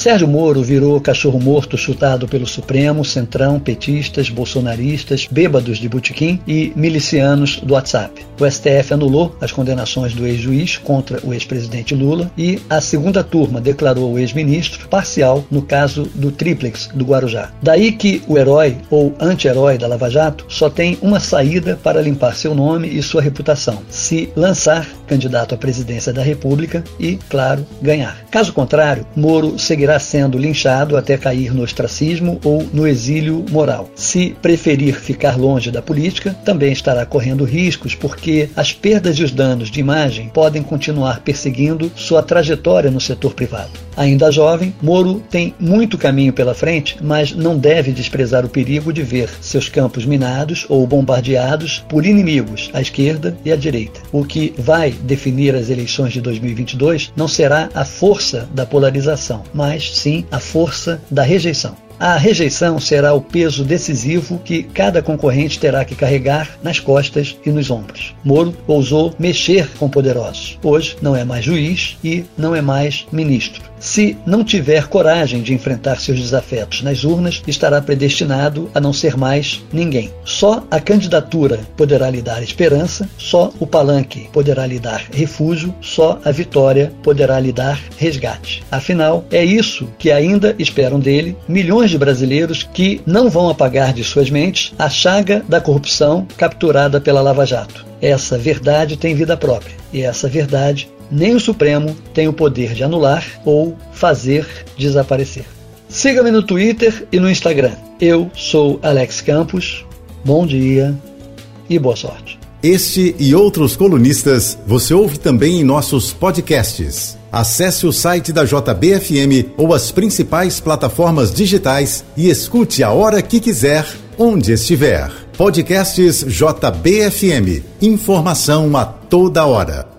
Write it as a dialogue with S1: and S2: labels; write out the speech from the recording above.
S1: Sérgio Moro virou cachorro morto chutado pelo Supremo, Centrão, petistas, bolsonaristas, bêbados de butiquim e milicianos do WhatsApp. O STF anulou as condenações do ex-juiz contra o ex-presidente Lula e a segunda turma declarou o ex-ministro parcial no caso do triplex do Guarujá. Daí que o herói ou anti-herói da Lava Jato só tem uma saída para limpar seu nome e sua reputação: se lançar candidato à presidência da República e, claro, ganhar. Caso contrário, Moro seguirá seguirá sendo linchado até cair no ostracismo ou no exílio moral. Se preferir ficar longe da política, também estará correndo riscos, porque as perdas e os danos de imagem podem continuar perseguindo sua trajetória no setor privado. Ainda jovem, Moro tem muito caminho pela frente, mas não deve desprezar o perigo de ver seus campos minados ou bombardeados por inimigos à esquerda e à direita. O que vai definir as eleições de 2022 não será a força da polarização, mas sim a força da rejeição. A rejeição será o peso decisivo que cada concorrente terá que carregar nas costas e nos ombros. Moro ousou mexer com poderosos. Hoje não é mais juiz e não é mais ministro. Se não tiver coragem de enfrentar seus desafetos nas urnas, estará predestinado a não ser mais ninguém. Só a candidatura poderá lhe dar esperança, só o palanque poderá lhe dar refúgio, só a vitória poderá lhe dar resgate. Afinal, é isso que ainda esperam dele milhões de brasileiros que não vão apagar de suas mentes a chaga da corrupção capturada pela Lava Jato. Essa verdade tem vida própria e essa verdade nem o Supremo tem o poder de anular ou fazer desaparecer. Siga-me no Twitter e no Instagram. Eu sou Alex Campos. Bom dia e boa sorte.
S2: Este e outros colunistas você ouve também em nossos podcasts. Acesse o site da JBFM ou as principais plataformas digitais e escute a hora que quiser, onde estiver. Podcasts JBFM. Informação a toda hora.